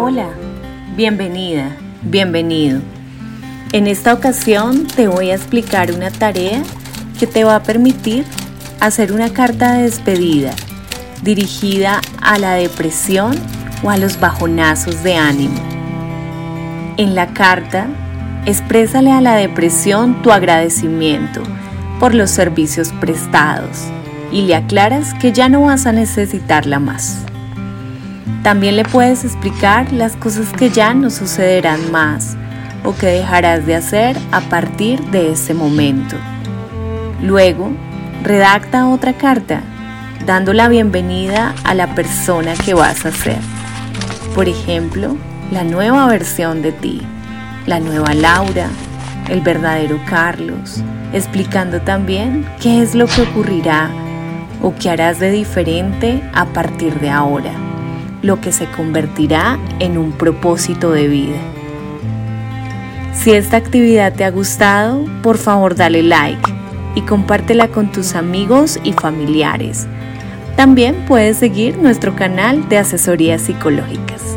Hola, bienvenida, bienvenido. En esta ocasión te voy a explicar una tarea que te va a permitir hacer una carta de despedida dirigida a la depresión o a los bajonazos de ánimo. En la carta, exprésale a la depresión tu agradecimiento por los servicios prestados y le aclaras que ya no vas a necesitarla más. También le puedes explicar las cosas que ya no sucederán más o que dejarás de hacer a partir de ese momento. Luego, redacta otra carta dando la bienvenida a la persona que vas a ser. Por ejemplo, la nueva versión de ti, la nueva Laura, el verdadero Carlos, explicando también qué es lo que ocurrirá o qué harás de diferente a partir de ahora, lo que se convertirá en un propósito de vida. Si esta actividad te ha gustado, por favor dale like y compártela con tus amigos y familiares. También puedes seguir nuestro canal de asesorías psicológicas.